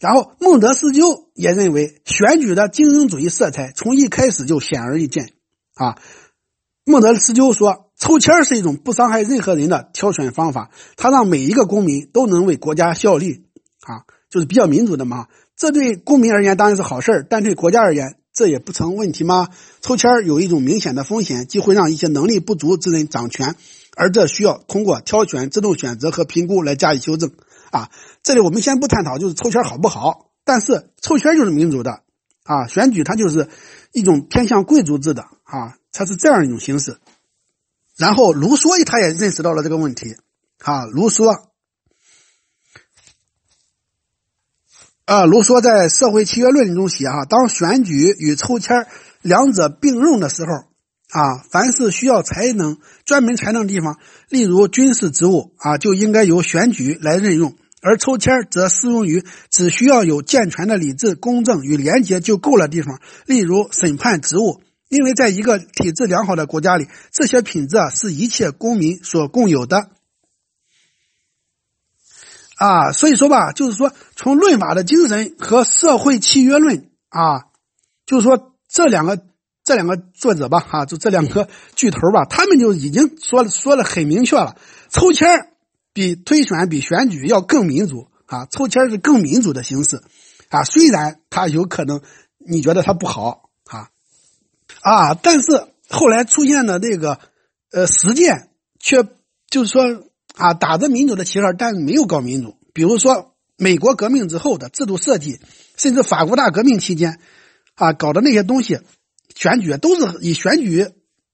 然后孟德斯鸠也认为，选举的精英主义色彩从一开始就显而易见。啊，孟德斯鸠说，抽签是一种不伤害任何人的挑选方法，它让每一个公民都能为国家效力。啊，就是比较民主的嘛。这对公民而言当然是好事但对国家而言，这也不成问题吗？抽签有一种明显的风险，即会让一些能力不足之人掌权，而这需要通过挑选、自动选择和评估来加以修正。啊，这里我们先不探讨，就是抽签好不好？但是抽签就是民主的啊，选举它就是一种偏向贵族制的啊，它是这样一种形式。然后卢梭他也认识到了这个问题啊，卢梭啊，卢梭在《社会契约论》中写啊，当选举与抽签两者并用的时候啊，凡是需要才能、专门才能的地方，例如军事职务啊，就应该由选举来任用。而抽签则适用于只需要有健全的理智、公正与廉洁就够了地方，例如审判职务。因为在一个体制良好的国家里，这些品质啊是一切公民所共有的。啊，所以说吧，就是说从论法的精神和社会契约论啊，就是说这两个这两个作者吧，哈，就这两个巨头吧，他们就已经说说的很明确了，抽签比推选比选举要更民主啊，抽签是更民主的形式啊。虽然它有可能你觉得它不好啊啊，但是后来出现的这个呃实践却就是说啊，打着民主的旗号，但是没有搞民主。比如说美国革命之后的制度设计，甚至法国大革命期间啊搞的那些东西，选举都是以选举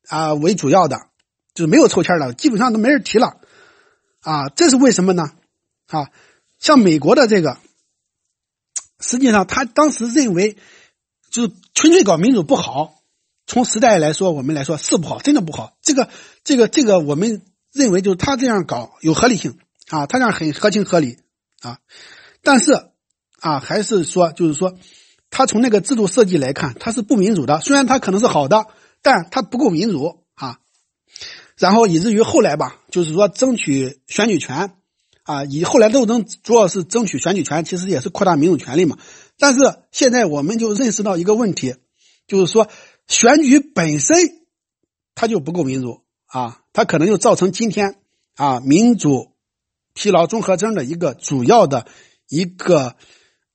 啊为主要的，就是没有抽签的，基本上都没人提了。啊，这是为什么呢？啊，像美国的这个，实际上他当时认为，就是纯粹搞民主不好。从时代来说，我们来说是不好，真的不好。这个、这个、这个，我们认为就是他这样搞有合理性啊，他这样很合情合理啊。但是啊，还是说，就是说，他从那个制度设计来看，他是不民主的。虽然他可能是好的，但他不够民主啊。然后以至于后来吧，就是说争取选举权，啊，以后来斗争主要是争取选举权，其实也是扩大民主权利嘛。但是现在我们就认识到一个问题，就是说选举本身它就不够民主啊，它可能就造成今天啊民主疲劳综合征的一个主要的一个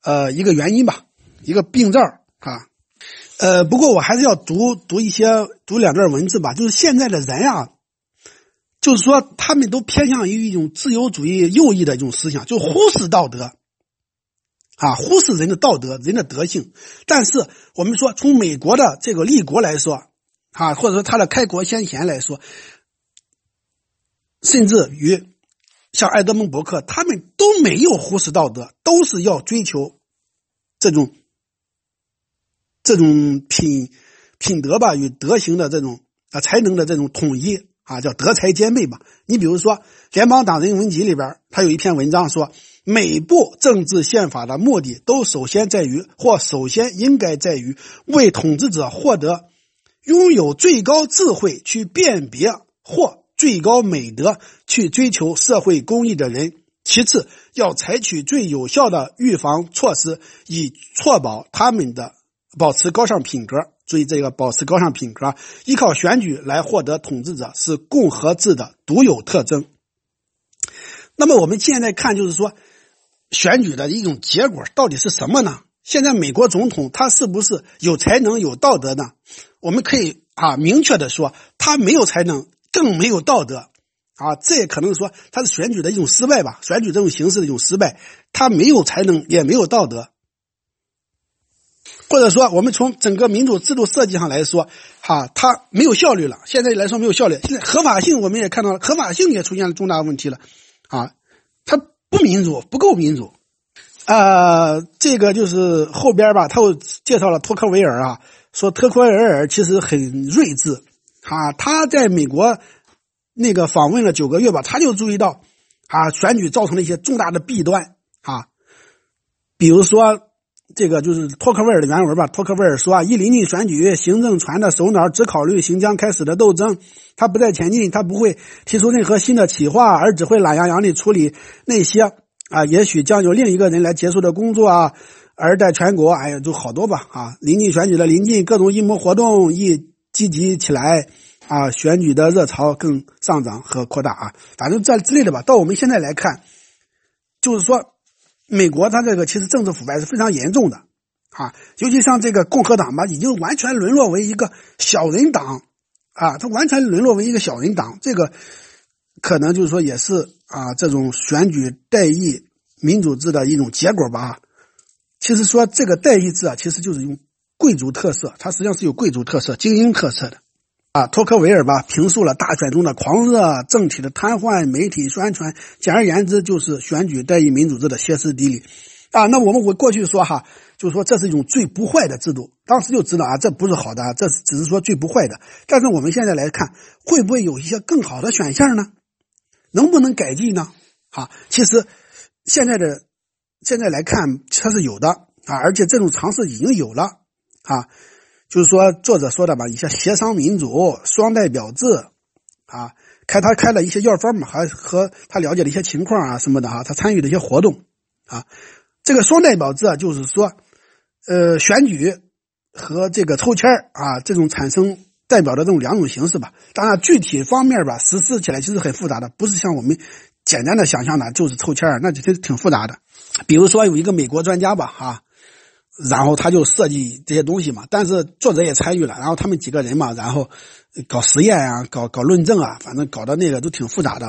呃一个原因吧，一个病灶啊。呃，不过我还是要读读一些读两段文字吧，就是现在的人啊。就是说，他们都偏向于一种自由主义右翼的一种思想，就忽视道德，啊，忽视人的道德、人的德性。但是我们说，从美国的这个立国来说，啊，或者说他的开国先贤来说，甚至于像埃德蒙·伯克，他们都没有忽视道德，都是要追求这种这种品品德吧与德行的这种啊才能的这种统一啊，叫德才兼备嘛。你比如说《联邦党人文集》里边，他有一篇文章说，每部政治宪法的目的都首先在于，或首先应该在于为统治者获得。拥有最高智慧去辨别或最高美德去追求社会公益的人，其次要采取最有效的预防措施，以确保他们的保持高尚品格。注意这个保持高尚品格，依靠选举来获得统治者是共和制的独有特征。那么我们现在看，就是说选举的一种结果到底是什么呢？现在美国总统他是不是有才能有道德呢？我们可以啊明确的说，他没有才能，更没有道德啊。这也可能说他是选举的一种失败吧，选举这种形式的一种失败。他没有才能，也没有道德，或者说我们从整个民主制度设计上来说，哈，他没有效率了。现在来说没有效率。现在合法性我们也看到了，合法性也出现了重大问题了啊，他不民主，不够民主。呃，这个就是后边吧，他又介绍了托克维尔啊，说托克维尔其实很睿智啊，他在美国那个访问了九个月吧，他就注意到啊，选举造成了一些重大的弊端啊，比如说这个就是托克维尔的原文吧，托克维尔说啊，一临近选举，行政船的首脑只考虑行将开始的斗争，他不再前进，他不会提出任何新的企划，而只会懒洋洋的处理那些。啊，也许将由另一个人来结束的工作啊，而在全国，哎呀，就好多吧啊！临近选举的临近，各种阴谋活动一积极起来啊，选举的热潮更上涨和扩大啊，反正这之类的吧。到我们现在来看，就是说，美国它这个其实政治腐败是非常严重的啊，尤其像这个共和党吧，已经完全沦落为一个小人党啊，它完全沦落为一个小人党，这个。可能就是说，也是啊，这种选举代议民主制的一种结果吧。其实说这个代议制啊，其实就是用贵族特色，它实际上是有贵族特色、精英特色的啊。托克维尔吧，评述了大选中的狂热、政体的瘫痪、媒体宣传，简而言之，就是选举代议民主制的歇斯底里啊。那我们我过去说哈，就是说这是一种最不坏的制度，当时就知道啊，这不是好的，这是只是说最不坏的。但是我们现在来看，会不会有一些更好的选项呢？能不能改进呢？哈，其实现在的现在来看，它是有的啊，而且这种尝试已经有了啊。就是说，作者说的吧，一些协商民主、双代表制啊，开他开了一些药方嘛，还和他了解的一些情况啊什么的哈，他参与的一些活动啊。这个双代表制啊，就是说，呃，选举和这个抽签啊，这种产生。代表的这种两种形式吧，当然具体方面吧，实施起来其实很复杂的，不是像我们简单的想象的，就是抽签儿，那其实挺复杂的。比如说有一个美国专家吧，哈，然后他就设计这些东西嘛，但是作者也参与了，然后他们几个人嘛，然后搞实验啊，搞搞论证啊，反正搞的那个都挺复杂的。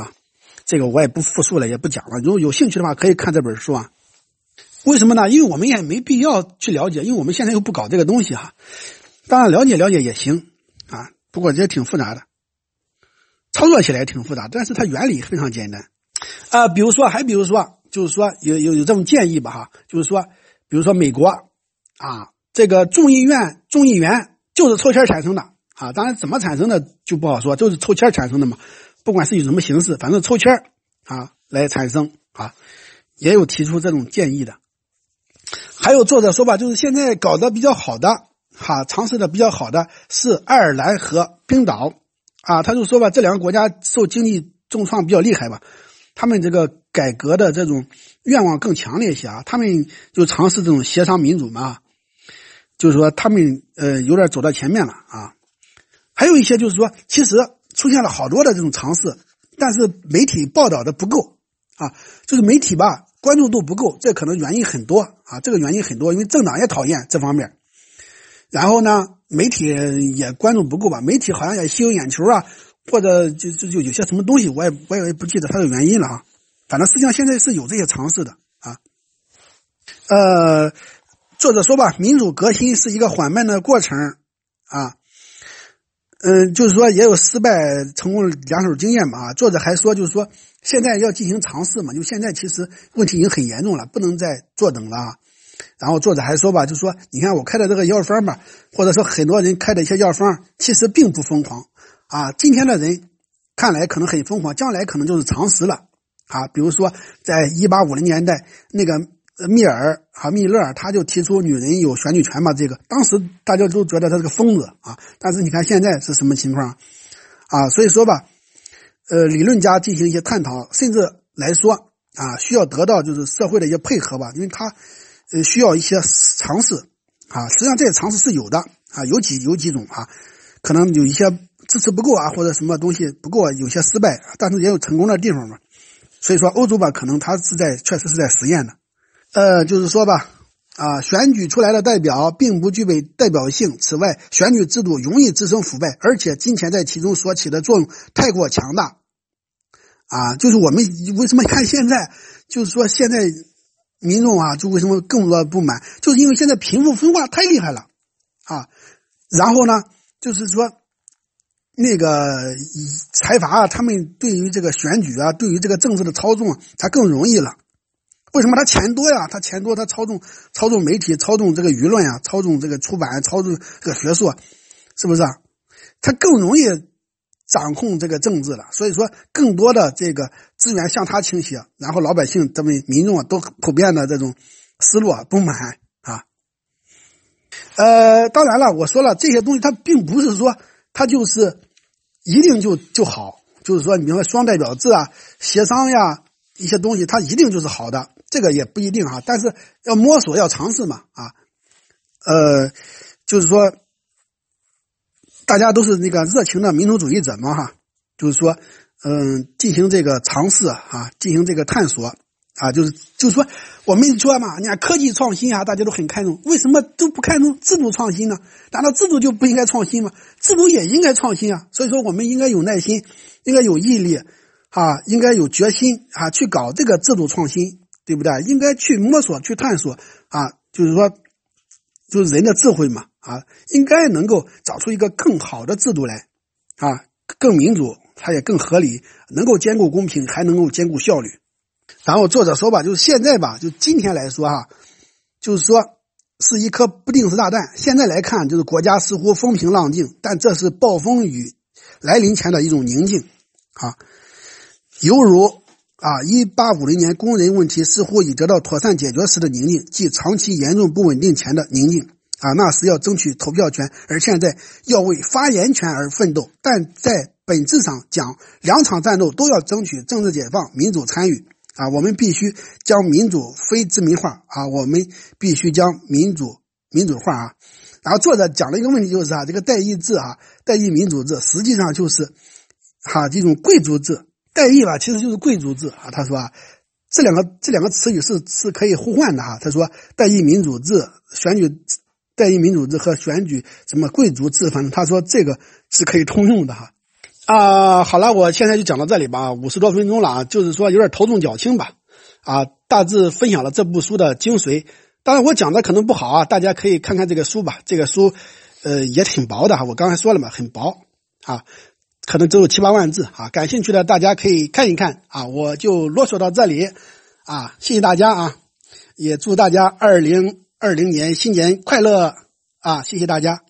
这个我也不复述了，也不讲了。如果有兴趣的话，可以看这本书啊。为什么呢？因为我们也没必要去了解，因为我们现在又不搞这个东西哈。当然了解了解也行。啊，不过这也挺复杂的，操作起来挺复杂，但是它原理非常简单。啊，比如说，还比如说，就是说有有有这种建议吧，哈，就是说，比如说美国啊，这个众议院众议员就是抽签产生的啊，当然怎么产生的就不好说，就是抽签产生的嘛，不管是以什么形式，反正抽签啊来产生啊，也有提出这种建议的。还有作者说吧，就是现在搞得比较好的。哈，尝试的比较好的是爱尔兰和冰岛，啊，他就说吧，这两个国家受经济重创比较厉害吧，他们这个改革的这种愿望更强烈一些啊，他们就尝试这种协商民主嘛，就是说他们呃有点走到前面了啊，还有一些就是说，其实出现了好多的这种尝试，但是媒体报道的不够啊，就是媒体吧关注度不够，这可能原因很多啊，这个原因很多，因为政党也讨厌这方面。然后呢，媒体也关注不够吧？媒体好像也吸引眼球啊，或者就就就有些什么东西，我也我也不记得它的原因了啊。反正实际上现在是有这些尝试的啊。呃，作者说吧，民主革新是一个缓慢的过程啊。嗯，就是说也有失败成功两手经验嘛啊。作者还说，就是说现在要进行尝试嘛，就现在其实问题已经很严重了，不能再坐等了。然后作者还说吧，就说你看我开的这个药方吧，或者说很多人开的一些药方，其实并不疯狂啊。今天的人看来可能很疯狂，将来可能就是常识了啊。比如说，在一八五零年代，那个密尔啊密勒他就提出女人有选举权嘛，这个当时大家都觉得他是个疯子啊。但是你看现在是什么情况啊？所以说吧，呃，理论家进行一些探讨，甚至来说啊，需要得到就是社会的一些配合吧，因为他。呃，需要一些尝试啊，实际上这些尝试是有的啊，有几有几种啊，可能有一些支持不够啊，或者什么东西不够，有些失败，但是也有成功的地方嘛。所以说，欧洲吧，可能它是在确实是在实验的。呃，就是说吧，啊，选举出来的代表并不具备代表性。此外，选举制度容易滋生腐败，而且金钱在其中所起的作用太过强大。啊，就是我们为什么看现在，就是说现在。民众啊，就为什么更多不满？就是因为现在贫富分化太厉害了啊。然后呢，就是说那个财阀啊，他们对于这个选举啊，对于这个政治的操纵，他更容易了。为什么他钱多呀？他钱多，他操纵操纵媒体，操纵这个舆论呀，操纵这个出版，操纵这个学术，是不是啊？他更容易。掌控这个政治了，所以说更多的这个资源向他倾斜，然后老百姓这么民众啊都普遍的这种失落不满啊。呃，当然了，我说了这些东西，它并不是说它就是一定就就好，就是说你说双代表制啊、协商呀一些东西，它一定就是好的，这个也不一定哈。但是要摸索，要尝试嘛啊。呃，就是说。大家都是那个热情的民族主义者嘛，哈，就是说，嗯，进行这个尝试啊，进行这个探索啊，就是就是说，我们说嘛，你看科技创新啊，大家都很看重，为什么都不看重制度创新呢？难道制度就不应该创新吗？制度也应该创新啊。所以说，我们应该有耐心，应该有毅力，啊，应该有决心啊，去搞这个制度创新，对不对？应该去摸索，去探索啊，就是说，就是人的智慧嘛。啊，应该能够找出一个更好的制度来，啊，更民主，它也更合理，能够兼顾公平，还能够兼顾效率。然后作者说吧，就是现在吧，就今天来说哈，就是说是一颗不定时炸弹。现在来看，就是国家似乎风平浪静，但这是暴风雨来临前的一种宁静，啊，犹如啊，一八五零年工人问题似乎已得到妥善解决时的宁静，即长期严重不稳定前的宁静。啊，那时要争取投票权，而现在要为发言权而奋斗。但在本质上讲，两场战斗都要争取政治解放、民主参与。啊，我们必须将民主非殖民化。啊，我们必须将民主民主化。啊，然后作者讲了一个问题，就是啊，这个代议制啊，代议民主制，实际上就是哈这种贵族制。代议吧，其实就是贵族制啊。他说啊，这两个这两个词语是是可以互换的哈。他说，代议民主制选举。代议民主制和选举什么贵族制，反正他说这个是可以通用的哈。啊，好了，我现在就讲到这里吧，五十多分钟了啊，就是说有点头重脚轻吧。啊，大致分享了这部书的精髓。当然我讲的可能不好啊，大家可以看看这个书吧。这个书呃也挺薄的哈，我刚才说了嘛，很薄啊，可能只有七八万字啊。感兴趣的大家可以看一看啊。我就啰嗦到这里啊，谢谢大家啊，也祝大家二零。二零年新年快乐啊！谢谢大家。